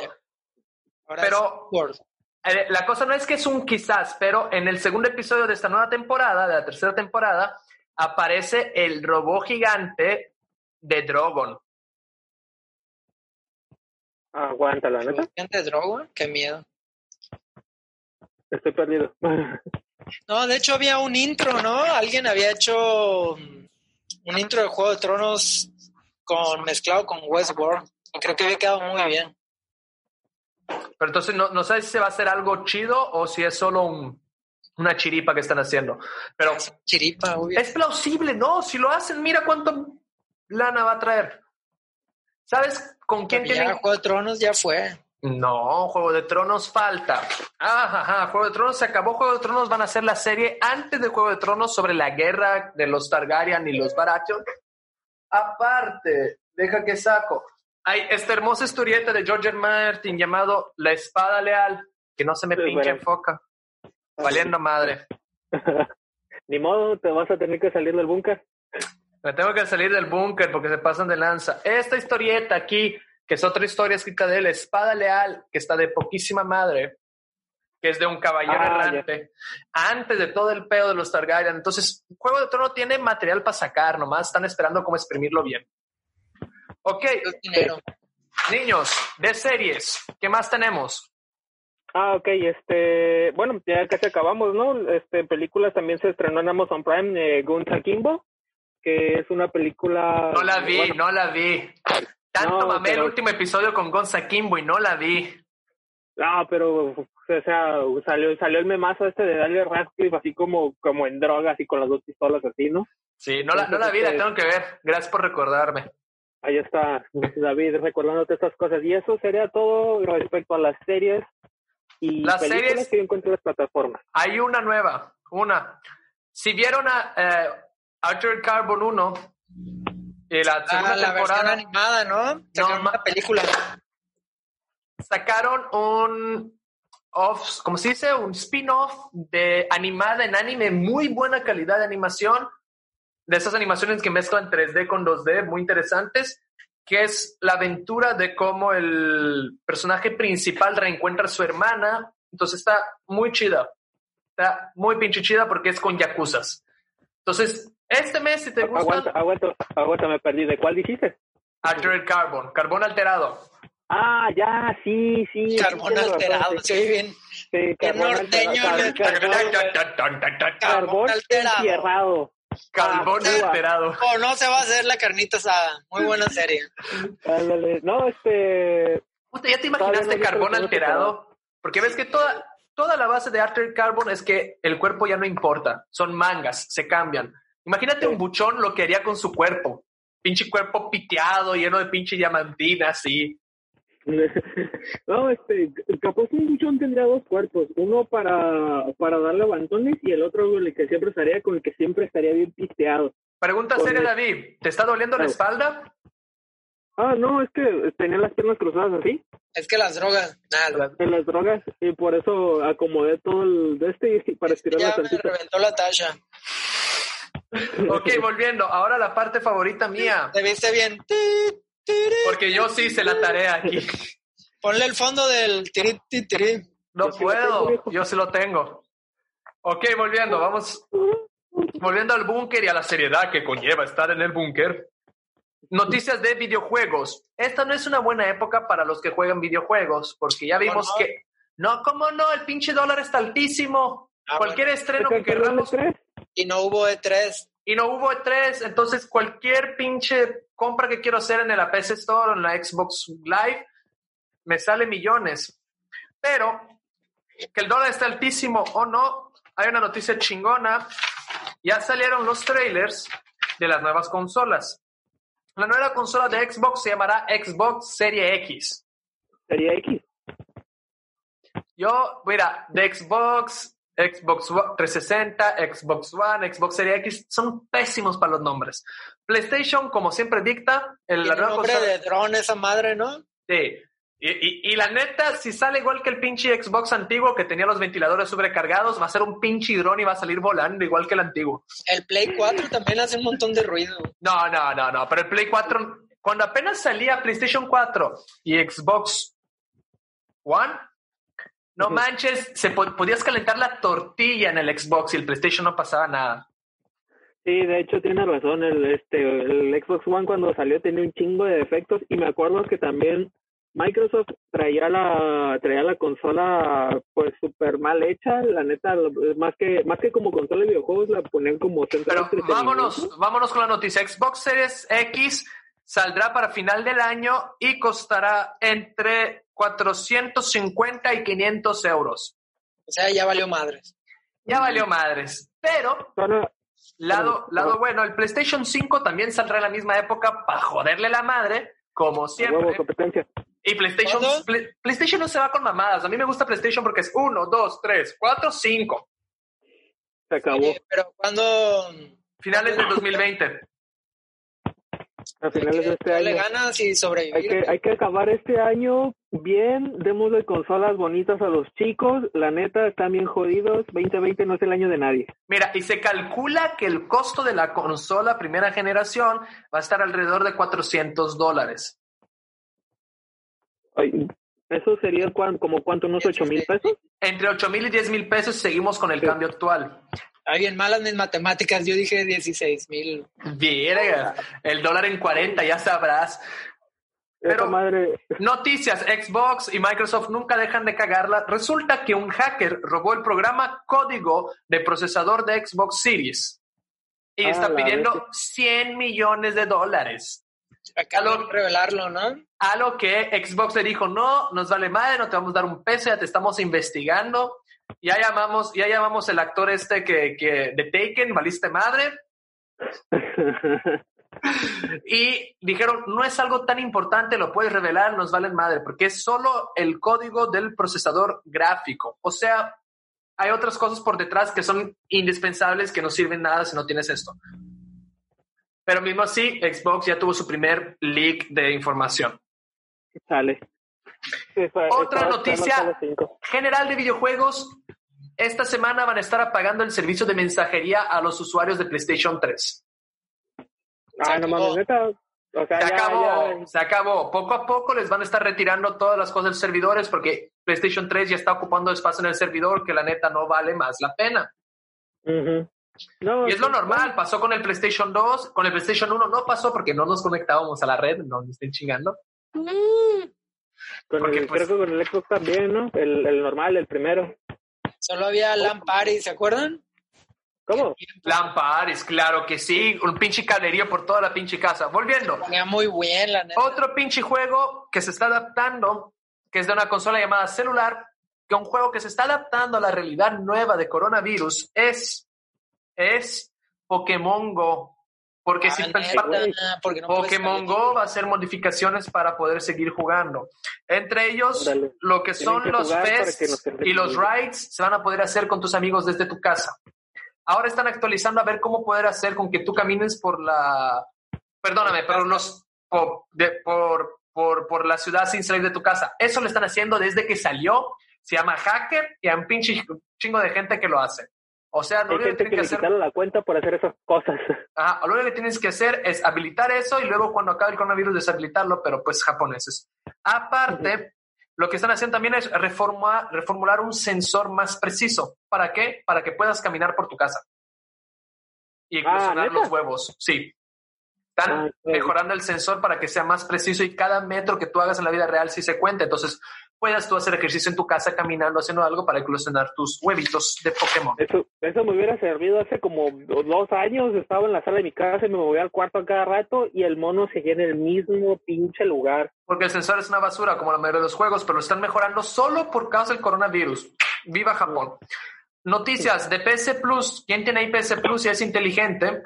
Ahora pero- es Westworld. Eh, La cosa no es que es un quizás, pero en el segundo episodio de esta nueva temporada, de la tercera temporada, aparece el robot gigante de Drogon. Aguanta, la neta, ¿Gente de droga? Qué miedo. estoy perdido. No, de hecho había un intro, ¿no? Alguien había hecho mm, un intro de Juego de Tronos con mezclado con Westworld. Y creo que había quedado muy bien. Pero entonces no, no sabes si se va a hacer algo chido o si es solo un- una chiripa que están haciendo. Pero Es chiripa, obvio. es plausible, ¿no? Si lo hacen, mira cuánto lana va a traer. ¿Sabes con quién Ya tienen? Juego de Tronos ya fue. No, Juego de Tronos falta. Ajá, ajá, Juego de Tronos se acabó. Juego de Tronos van a hacer la serie antes de Juego de Tronos sobre la guerra de los Targaryen y los Baratheon. Aparte, deja que saco. Hay esta hermosa historieta de George R. Martin llamado La Espada Leal, que no se me Sí, pinche enfoca. Valiendo madre. Ni modo, te vas a tener que salir del búnker. Me tengo que salir del búnker porque se pasan de lanza. Esta historieta aquí, que es otra historia escrita de La Espada Leal, que está de poquísima madre, que es de un caballero Ah, errante, antes de todo el pedo de los Targaryen. Entonces, Juego de Trono tiene material para sacar, nomás están esperando cómo exprimirlo bien. Ok, dinero. niños, de series, ¿qué más tenemos? Ah, ok, este, bueno, ya casi acabamos, ¿no? Este, películas también se estrenó en Amazon Prime, eh, Guns Akimbo, que es una película... No la vi, bueno, no la vi. Tanto No, mamé el pero- último episodio con Gonza Kimbo y no la vi. Ah, pero, o sea, salió, salió el memazo este de Daniel Radcliffe así como, como en drogas y con las dos pistolas así, ¿no? Sí, no la, no la vi, la tengo que ver. Gracias por recordarme. Ahí está David recordándote estas cosas. Y eso sería todo respecto a las series y Las películas series- que yo encuentro en las plataformas. Hay una nueva, una. Si vieron a eh, Altered Carbon 1 y la segunda Ah, la versión temporada, animada, ¿no? Sacaron ma- una película. sacaron un off, ¿cómo se dice? Un spin-off de animada en anime, muy buena calidad de animación, de esas animaciones que mezclan 3D con 2D, muy interesantes, que es la aventura de cómo el personaje principal reencuentra a su hermana. Entonces está muy chida. Está muy pinche chida porque es con yakuzas. Entonces, este mes, si te Aguanta, gusta, aguanta, aguanta, me perdí. ¿De cuál dijiste? Altered Carbon, carbón alterado. Ah, ya, sí, sí. Carbón alterado, sí, bien. sí, carbón norteño, alterado, le- carbón- Carbón Carbón alterado. Entierrado. Carbón Ah, alterado. O no se va a hacer la carnita asada. Muy buena serie. Ándale. No, este... ¿ya te imaginaste no carbón alterado? Porque ves que toda, toda la base de Altered Carbon es que el cuerpo ya no importa. Son mangas, se cambian. Imagínate un buchón lo que haría con su cuerpo. Pinche cuerpo piteado, lleno de pinche diamantina, así. no, este, capaz un buchón tendría dos cuerpos, uno para, para darle avantones y el otro el que siempre estaría con el que siempre estaría bien pisteado. Pregunta Con seria, el- David. ¿Te está doliendo la Claro. espalda? Ah, no, es que tenía las piernas cruzadas así, Es que las drogas. Nada. en las drogas, y por eso acomodé todo el de este para estirar la Ya me tantita. reventó la tacha. Ok, volviendo. Ahora la parte favorita mía. Te viste bien. Tiri. Porque yo sí hice la tarea aquí. Ponle el fondo del tiri, ti, tiri. No Yo sí puedo. viejo. Yo sí lo tengo. Ok, volviendo. Vamos. Volviendo al búnker y a la seriedad que conlleva estar en el búnker. Noticias de videojuegos. Esta no es una buena época para los que juegan videojuegos, porque ya vimos no? que. No, ¿cómo no? El pinche dólar está altísimo. Ah, Cualquier estreno ¿Te que queramos. de tres? Y no hubo E E3. Y no hubo E3, entonces cualquier pinche compra que quiero hacer en el PC Store o en la Xbox Live me sale millones. Pero que el dólar está altísimo o no, hay una noticia chingona. Ya salieron los trailers de las nuevas consolas. La nueva consola de Xbox se llamará Xbox Serie X. Sería X. Yo, mira, de Xbox, Xbox One- 360, Xbox One, Xbox Series X, son pésimos para los nombres. PlayStation, como siempre dicta, el, la nueva nombre consola- de dron esa madre, ¿no? Sí. Y, y- y la neta, si sale igual que el pinche Xbox antiguo que tenía los ventiladores sobrecargados, va a ser un pinche dron y va a salir volando igual que el antiguo. El Play 4 también hace un montón de ruido. No, no, no, no. Pero el Play 4, cuando apenas salía PlayStation 4 y Xbox One, no manches, se po- podías calentar la tortilla en el Xbox y el PlayStation no pasaba nada. Sí, de hecho tiene razón, el, este, el Xbox One cuando salió tenía un chingo de defectos y me acuerdo que también Microsoft traía la traía la consola pues súper mal hecha, la neta, más que más que como consola de videojuegos la ponían como centro de Pero vámonos, vámonos con la noticia. Xbox Series X saldrá para final del año y costará entre 450 y 500 euros. O sea, ya valió madres. Ya valió madres. Pero Lado, Bueno, lado no. bueno, el PlayStation 5 también saldrá en la misma época para joderle la madre, como siempre. Y PlayStation. Play- PlayStation no se va con mamadas. A mí me gusta PlayStation porque es 1, 2, 3, 4, 5. Se acabó. Oye, pero cuando Finales del 2020. A finales de este le año. ganas y Hay sobrevivir. que, hay que acabar este año bien, démosle consolas bonitas a los chicos, la neta están bien jodidos, 2020 no es el año de nadie. Mira, y se calcula que el costo de la consola primera generación va a estar alrededor de 400 dólares. Ay, ¿Eso sería cuan- como cuánto, unos 8 mil pesos? Entre 8 mil y 10 mil pesos seguimos con el Sí. cambio actual. Alguien malas mis matemáticas, yo dije 16 mil. Verga, el dólar en 40, ya sabrás. Pero- madre, Noticias, Xbox y Microsoft nunca dejan de cagarla. Resulta que un hacker robó el programa código de procesador de Xbox Series y Ah, está pidiendo bestia. 100 millones de dólares. Acá no revelarlo, ¿no? A lo que Xbox le dijo, no, nos vale madre, no te vamos a dar un peso, ya te estamos investigando. Ya llamamos, ya llamamos el actor este que, que de Taken, valiste madre. Y dijeron, no es algo tan importante, lo puedes revelar, nos valen madre, porque es solo el código del procesador gráfico. O sea, hay otras cosas por detrás que son indispensables, que no sirven nada si no tienes esto. Pero mismo así, Xbox ya tuvo su primer leak de información. Sale. Esa- Otra esa- noticia. General de videojuegos, esta semana van a estar apagando el servicio de mensajería a los usuarios de PlayStation 3. Ah, no mames, neta. O sea, Se ya, acabó, ya- se acabó. Poco a poco les van a estar retirando todas las cosas de los servidores porque PlayStation 3 ya está ocupando espacio en el servidor que la neta no vale más la pena. No, Y es lo normal, pasó con el PlayStation 2, con el PlayStation 1 no pasó porque no nos conectábamos a la red, no me estén chingando. Con porque, el, pues- Creo que con el Xbox también, ¿no? El, el normal, el primero. Solo había LAN Party, ¿se acuerdan? ¿Cómo? Lampares, claro que sí, un pinche cablerío por toda la pinche casa. Volviendo, Ponía muy bien, la neta. Otro pinche juego que se está adaptando, que es de una consola llamada celular, que un juego que se está adaptando a la realidad nueva de coronavirus es, es Pokémon Go. Porque Ah, si neta, porque no Pokémon. Go va a hacer modificaciones para poder seguir jugando. Entre ellos, lo que Tienen son que los fests estén y los rides se van a poder hacer con tus amigos desde tu casa. Ahora están actualizando a ver cómo poder hacer con que tú camines por la, perdóname, pero los por, de- por, por, por la ciudad sin salir de tu casa. Eso lo están haciendo desde que salió. Se llama Hacker y hay un pinche chingo de gente que lo hace. O sea, lo Hay único que gente que que hacer la cuenta por hacer esas cosas. Ajá, lo único que tienes que hacer es habilitar eso y luego cuando acabe el coronavirus deshabilitarlo, pero pues japoneses. Aparte, lo que están haciendo también es reformar, reformular un sensor más preciso. ¿Para qué? Para que puedas caminar por tu casa. Y Ah, eclosionar ¿neta? los huevos. Sí. Están Ah, mejorando el sensor para que sea más preciso y cada metro que tú hagas en la vida real sí se cuente. Entonces, puedas tú hacer ejercicio en tu casa caminando, haciendo algo para eclosionar tus huevitos de Pokémon. Eso, eso me hubiera servido hace como do- dos años. Estaba en la sala de mi casa y me movía al cuarto a cada rato y el mono seguía en el mismo pinche lugar. Porque el sensor es una basura, como la mayoría de los juegos, pero lo están mejorando solo por causa del coronavirus. ¡Viva Japón! Noticias de PS Plus. ¿Quién tiene ahí PS Plus y es inteligente?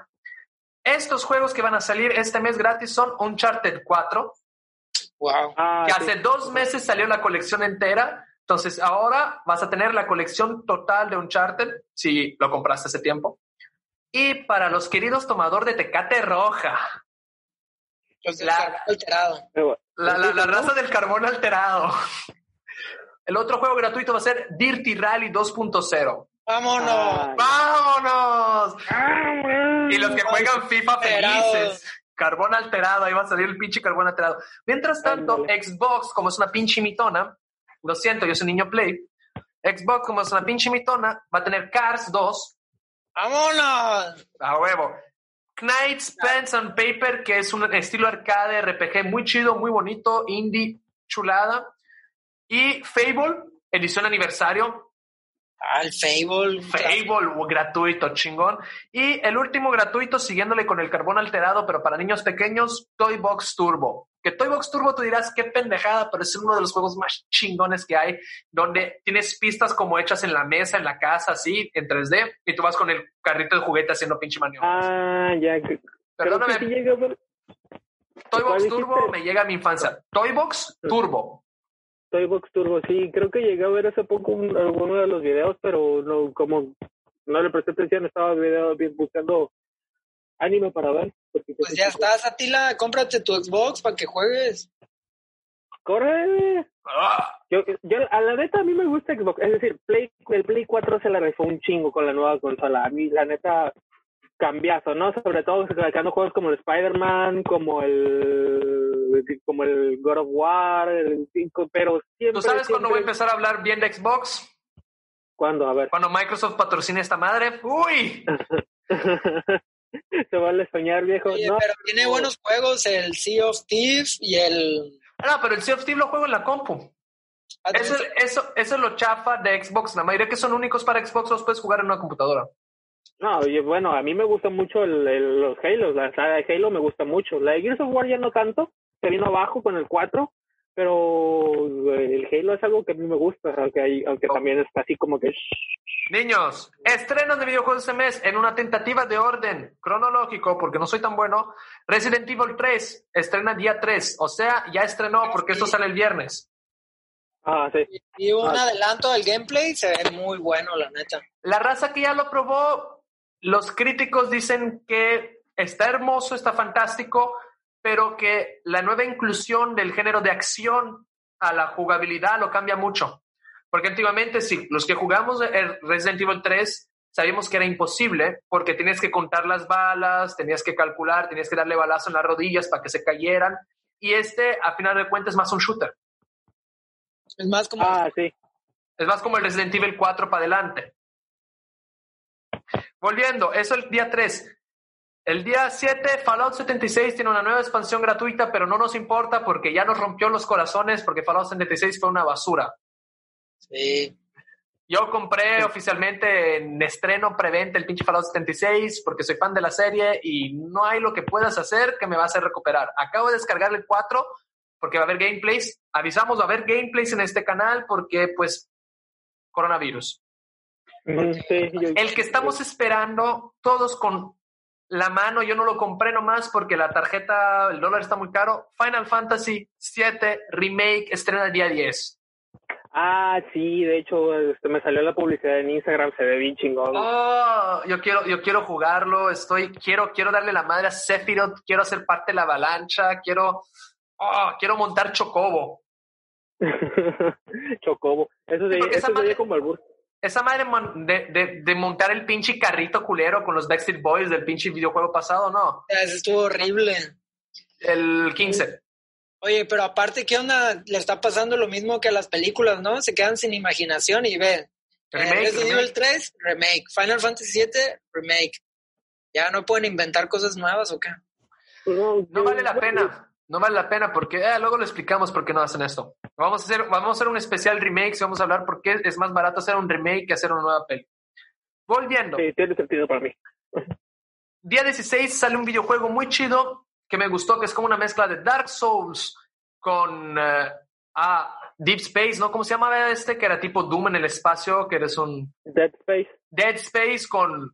Estos juegos que van a salir este mes gratis son Uncharted 4, Wow. Ah, que sí. hace dos meses salió la colección entera. Entonces ahora vas a tener la colección total de Uncharted, si lo compraste hace tiempo. Y para los queridos tomador de Tecate Roja, del La- alterado. La, la- la raza del carbón alterado. El otro juego gratuito va a ser Dirty Rally 2.0. Vámonos. Ay. ¡Vámonos! Ah, Y los que juegan FIFA felices. Carbón alterado, ahí va a salir el pinche carbón alterado. Mientras tanto. Xbox, como es una pinche mitona, lo siento, yo soy niño Play. Xbox, como es una pinche mitona, va a tener Cars 2 Vámonos. a huevo. Knights, Pens and Paper, que es un estilo arcade, RPG muy chido, muy bonito, indie, chulada. Y Fable, edición aniversario, Ah, el Fable. Fable gratuito, chingón. Y el último gratuito, siguiéndole con el carbón alterado, pero para niños pequeños, Toy Box Turbo. Que Toy Box Turbo tú dirás qué pendejada, pero es uno de los juegos más chingones que hay, donde tienes pistas como hechas en la mesa, en la casa, así, en 3D, y tú vas con el carrito de juguete haciendo pinche maniobras. Ah, ya. Perdóname, ver. Toybox Turbo me llega a mi infancia. Toybox Turbo. Toybox Turbo, sí, creo que llegué a ver hace poco un, alguno de los videos, pero no, como no le presté atención, estaba video, buscando anime para ver. Pues ya estás, Atila, cómprate tu Xbox para que juegues. ¡Corre! Ah, Yo, yo, a la neta, a mí me gusta Xbox. Es decir, Play, el Play 4 se la rifó un chingo con la nueva consola. A mí, la neta, cambiazo, ¿no? Sobre todo sacando juegos como el Spider-Man, como el como el God of War, el 5, pero siempre... ¿Tú sabes cuándo voy a empezar a hablar bien de Xbox? ¿Cuándo? A ver. Cuando Microsoft patrocine esta madre. ¡Uy! se vale soñar, viejo. Oye, no, pero tiene buenos juegos, el Sea of Thieves y el... Ah, No, pero el Sea of Thieves lo juego en la compu. Ah, Eso, eso, eso es lo chafa de Xbox. La mayoría que son únicos para Xbox los puedes jugar en una computadora. No, oye, bueno, a mí me gusta mucho el, el- los Halo, la saga de Halo me gusta mucho. La de Gears of War ya no tanto, se vino abajo con el 4, pero el Halo es algo que a mí me gusta, aunque, hay, aunque Oh. también está así como que... Niños, estrenos de videojuegos este mes en una tentativa de orden cronológico, porque no soy tan bueno. Resident Evil 3 estrena día 3, o sea, ya estrenó porque esto sale el viernes. Ah, sí. Y un Ah. adelanto del gameplay se ve muy bueno, la neta. La raza que ya lo probó, los críticos dicen que está hermoso, está fantástico, pero que la nueva inclusión del género de acción a la jugabilidad lo cambia mucho. Porque antiguamente, sí, los que jugamos el Resident Evil 3 sabíamos que era imposible porque tenías que contar las balas, tenías que calcular, tenías que darle balazo en las rodillas para que se cayeran. Y este, a final de cuentas, es más un shooter. Es más como... Ah, sí. Es más como el Resident Evil 4 para adelante. Volviendo, eso el día 3. El día 7, Fallout 76 tiene una nueva expansión gratuita, pero no nos importa porque ya nos rompió los corazones porque Fallout 76 fue una basura. Sí. Yo compré oficialmente en estreno preventa el pinche Fallout 76 porque soy fan de la serie y no hay lo que puedas hacer que me va a hacer recuperar. Acabo de descargar el 4 porque va a haber gameplays. Avisamos, va a haber gameplays en este canal porque, pues, coronavirus. Sí, El que estamos esperando, todos con la mano, yo no lo compré nomás porque la tarjeta, el dólar está muy caro. Final Fantasy 7 Remake estrena el día 10. Ah, sí, de hecho, este, me salió la publicidad en Instagram, se ve bien chingón. Oh, yo quiero, yo quiero jugarlo, estoy, quiero, quiero darle la madre a Sephiroth, quiero ser parte de la avalancha, quiero, oh, quiero montar Chocobo. Chocobo. Eso Sí, eso sería madre- como el. Esa madre mon- de, de, de montar el pinche carrito culero con los Backstreet Boys del pinche videojuego pasado, no. Eso estuvo horrible. El 15. Oye, pero aparte, ¿qué onda? Le está pasando lo mismo que a las películas, ¿no? Se quedan sin imaginación y ve. Remake, Resident remake. Evil 3, remake. Final Fantasy 7, remake. ¿Ya no pueden inventar cosas nuevas o qué? No yo- vale la pena. No vale la pena porque eh, luego lo explicamos por qué no hacen esto. Vamos a hacer, vamos a hacer un especial remake y vamos a hablar por qué es más barato hacer un remake que hacer una nueva peli. Volviendo. Sí, tiene sentido para mí. Día 16 sale un videojuego muy chido que me gustó, que es como una mezcla de Dark Souls con eh, ah, Deep Space, ¿no? ¿Cómo se llama este? Que era tipo Doom en el espacio, que eres un Dead Space. Dead Space con...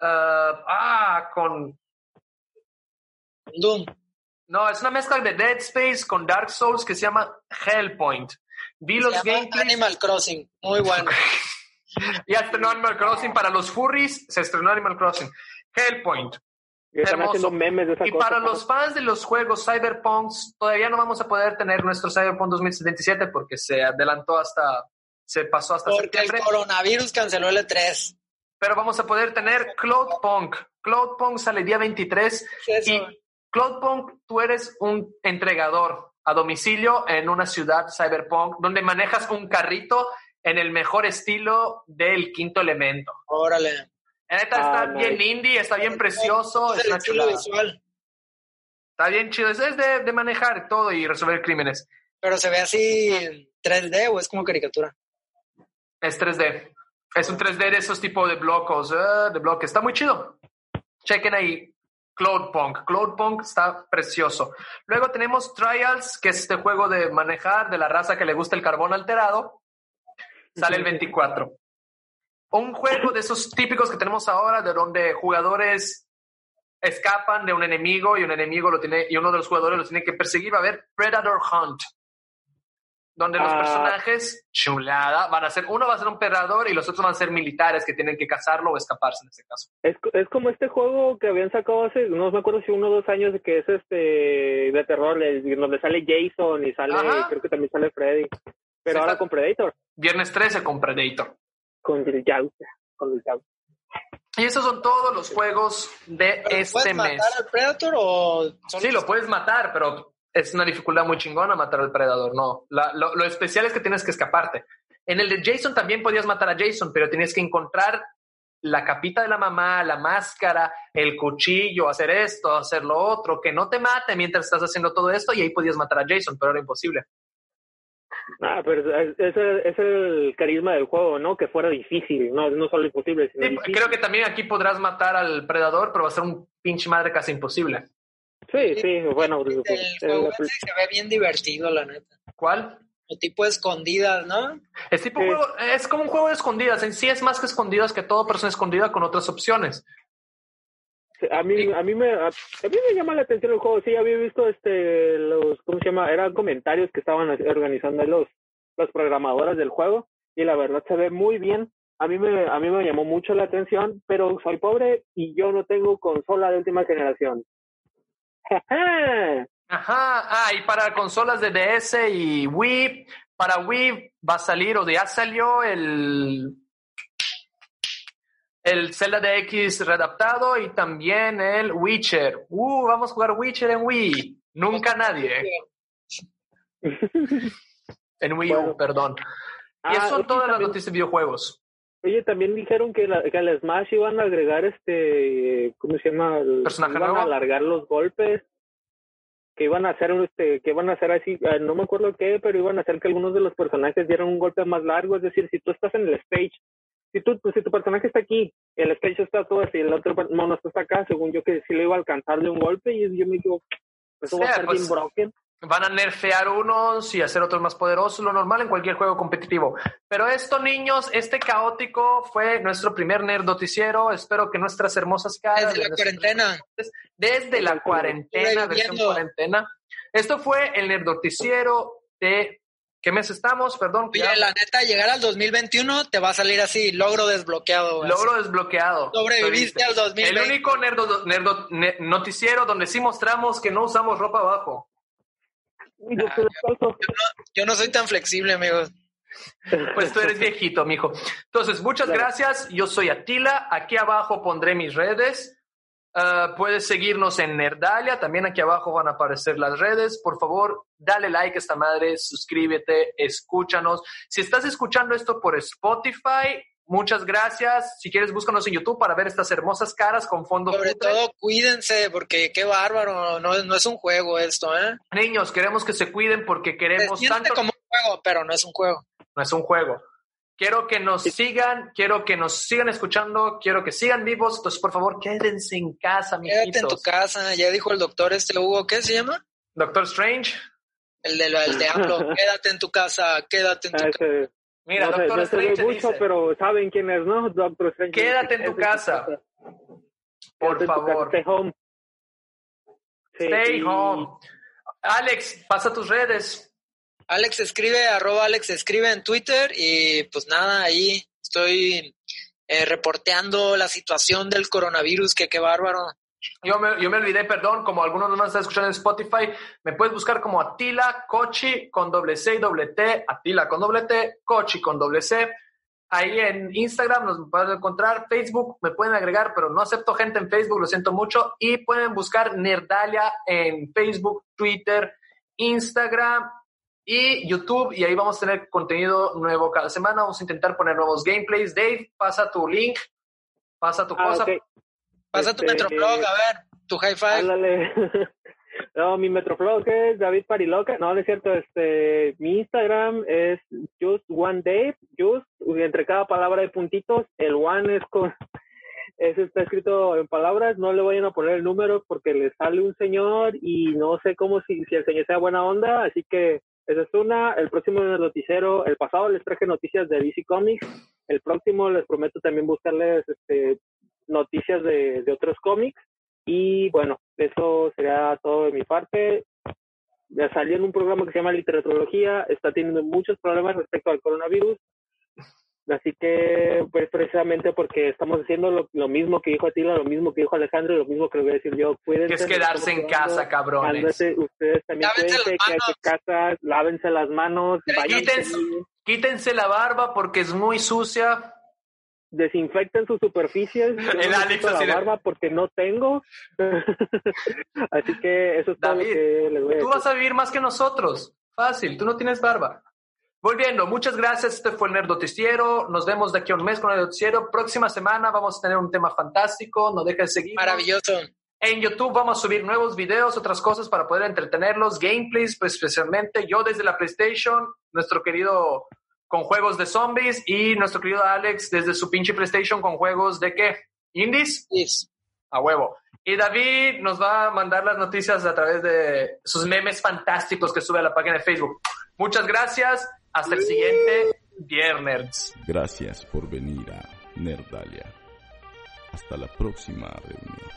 eh, ah, con... Doom. No, es una mezcla de Dead Space con Dark Souls que se llama Hellpoint. Vi los gameplays. Animal Crossing. Muy bueno. Ya estrenó Animal Crossing para los furries, se estrenó Animal Crossing. Hellpoint. Y Hermoso. haciendo memes de esa Y cosa. para los fans de los juegos Cyberpunk, todavía no vamos a poder tener nuestro Cyberpunk 2077 porque se adelantó hasta, se pasó hasta Porque el coronavirus canceló el E E3. Pero vamos a poder tener Cloudpunk. Cloudpunk sale día 23 Eso. y Cloudpunk, tú eres un entregador a domicilio en una ciudad cyberpunk donde manejas un carrito en el mejor estilo del quinto elemento. Órale. Neta Ah, está nice. bien indie, está bien precioso, Es una chulada. visual. Está bien chido, es de, de manejar todo y resolver crímenes. Pero se ve así en 3D o es como caricatura. Es 3D. Es un 3D de esos tipos de blocos, eh, de bloques. Está muy chido. Chequen ahí. Cloudpunk. Cloudpunk está precioso. Luego tenemos Trials, que es este juego de manejar de la raza que le gusta el carbón alterado. Sale el 24. Un juego de esos típicos que tenemos ahora, de donde jugadores escapan de un enemigo y un enemigo lo tiene y uno de los jugadores lo tiene que perseguir. Va a haber Predator Hunt, donde los Ah. personajes chulada van a ser uno va a ser un predador y los otros van a ser militares que tienen que cazarlo o escaparse en este caso. Es, es como este juego que habían sacado hace, no me acuerdo si uno o dos años, que es este de terror, donde sale Jason y sale, Ajá. creo que también sale Freddy. Pero Sí, ahora con Predator, Viernes 13 con Predator. con el Yautja, con el Yautja. Y esos son todos los juegos de ¿Pero este ¿Puedes mes. matar al Predator o Sí, lo puedes matar, pero es una dificultad muy chingona matar al predador. No, La- lo, lo especial es que tienes que escaparte. En el de Jason también podías matar a Jason, pero tenías que encontrar la capita de la mamá, la máscara, el cuchillo, hacer esto, hacer lo otro, que no te mate mientras estás haciendo todo esto y ahí podías matar a Jason, pero era imposible. Ah, pero es, es el, es el carisma del juego, ¿no? Que fuera difícil, no, no solo imposible, sino Sí, difícil. creo que también aquí podrás matar al predador, pero va a ser un pinche madre casi imposible. Sí, sí, bueno. El juego ese se ve bien divertido, la neta. ¿Cuál? O tipo escondidas, ¿no? Es tipo Sí. juego, es como un juego de escondidas. En sí es más que escondidas que todo, pero es escondida con otras opciones. A mí, a mí me, a, a mí me llama la atención el juego. Sí, había visto este, los, ¿cómo se llama? Eran comentarios que estaban organizando los, los programadores del juego y la verdad se ve muy bien. A mí me, a mí me llamó mucho la atención, pero soy pobre y yo no tengo consola de última generación. Ajá, ah, y para consolas de DS y Wii, para Wii va a salir o ya salió el el Zelda de X readaptado y también el Witcher. Uh, vamos a jugar Witcher en Wii. Nunca nadie. En Wii U, Bueno. perdón. Y Ah, esas son todas las noticias de videojuegos. Oye, también dijeron que, la, que al Smash iban a agregar este, ¿cómo se llama? ¿Personaje iban nuevo? a alargar los golpes, que iban a hacer, este, que iban a hacer así, eh, no me acuerdo qué, pero iban a hacer que algunos de los personajes dieran un golpe más largo, es decir, si tú estás en el stage, si tú, si tu personaje está aquí, el stage está todo así, el otro mono está acá, según yo que sí le iba a alcanzar de un golpe, y yo me digo, eso va a estar pues, bien broken. Van a nerfear unos y hacer otros más poderosos, lo normal en cualquier juego competitivo. Pero esto, niños, este caótico fue nuestro primer nerd noticiero. Espero que nuestras hermosas caras. Desde la cuarentena. Desde la cuarentena, versión cuarentena. Esto fue el nerd noticiero de... ¿Qué mes estamos? Perdón. Oye, la neta, llegar al 2021 te va a salir así, logro desbloqueado. güey. Logro desbloqueado. Sobreviviste al 2020. El único nerdo, nerdo- ne- noticiero donde sí mostramos que no usamos ropa abajo. Yo no soy tan flexible, amigos. Pues tú eres viejito, mijo. Entonces, muchas Claro. gracias. Yo soy Atila. Aquí abajo pondré mis redes. Ah, puedes seguirnos en Nerdalia. También aquí abajo van a aparecer las redes. Por favor, dale like a esta madre, suscríbete, escúchanos. Si estás escuchando esto por Spotify, muchas gracias. Si quieres, búscanos en YouTube para ver estas hermosas caras con fondo Sobre todo, cuídense, porque qué bárbaro. No, no es un juego esto, ¿eh? Niños, queremos que se cuiden porque Se queremos siente tanto. como un juego, pero no es un juego. no es un juego. Quiero que nos sigan, quiero que nos sigan escuchando, quiero que sigan vivos. Entonces, por favor, quédense en casa, Quédate en tu mijitos. casa. Ya dijo el doctor este Hugo, ¿qué se llama? Doctor Strange. El de, el de AMLO. quédate en tu casa, quédate en tu Ah, casa. Mira, no sé, Doctor ve Strange mucho, dice, pero saben quién es, ¿no? Doctor Strange. Quédate en tu casa. por favor, Stay home. Sí, stay y- home. Alex, pasa tus redes. Alex escribe, arroba Alex escribe en Twitter y pues nada, ahí estoy eh, reporteando la situación del coronavirus, que qué bárbaro. Yo me, yo me olvidé, perdón, como algunos no me están escuchando en Spotify, me puedes buscar como Atila Cochi con doble C y doble T, Atila con doble T, Cochi con doble C. Ahí en Instagram nos pueden encontrar, Facebook me pueden agregar, pero no acepto gente en Facebook, lo siento mucho. Y pueden buscar Nerdalia en Facebook, Twitter, Instagram y YouTube. Y ahí vamos a tener contenido nuevo cada semana. Vamos a intentar poner nuevos gameplays. Dave, pasa tu link, pasa tu Ah, cosa. Pasa tu Este, Metroblog, a ver, tu high five. Ándale. no, mi Metroflog es David Pariloca. No, no es cierto. Este, mi Instagram es just one day. Just, entre cada palabra hay puntitos. El one es con, eso está escrito en palabras. No le vayan a poner el número porque le sale un señor y no sé cómo si, si el señor sea buena onda. Así que esa es una. El próximo noticiero, el pasado les traje noticias de DC Comics. El próximo les prometo también buscarles este, noticias de, de otros cómics. Y bueno, eso sería todo de mi parte. Ya salió en un programa que se llama Literaturología, está teniendo muchos problemas respecto al coronavirus. Así que, pues precisamente porque estamos haciendo lo, lo mismo que dijo Atila, lo mismo que dijo Alejandro y lo mismo que voy a decir yo. Cuídense. Que es quedarse en casa, cabrones. Ustedes también cuídense, quédense en casa, lávense las manos, Quítense, quítense la barba porque es muy sucia. Desinfecten sus superficies. Yo El no Alex así la barba porque no tengo. Así que eso es todo lo David, que les voy a Tú vas a vivir más que nosotros. Fácil, tú no tienes barba. Volviendo, muchas gracias. Este fue el Nerd Noticiero. Nos vemos de aquí a un mes con el Noticiero. Próxima semana vamos a tener un tema fantástico. No dejes de seguir. Maravilloso. En YouTube vamos a subir nuevos videos, otras cosas para poder entretenerlos, gameplays, pues especialmente yo desde la PlayStation, nuestro querido con juegos de zombies y nuestro querido Alex desde su pinche PlayStation con juegos de qué? ¿Indies? Yes. A huevo. Y David nos va a mandar las noticias a través de sus memes fantásticos que sube a la página de Facebook. Muchas gracias. Hasta el siguiente viernes. Gracias por venir a Nerdalia. Hasta la próxima reunión.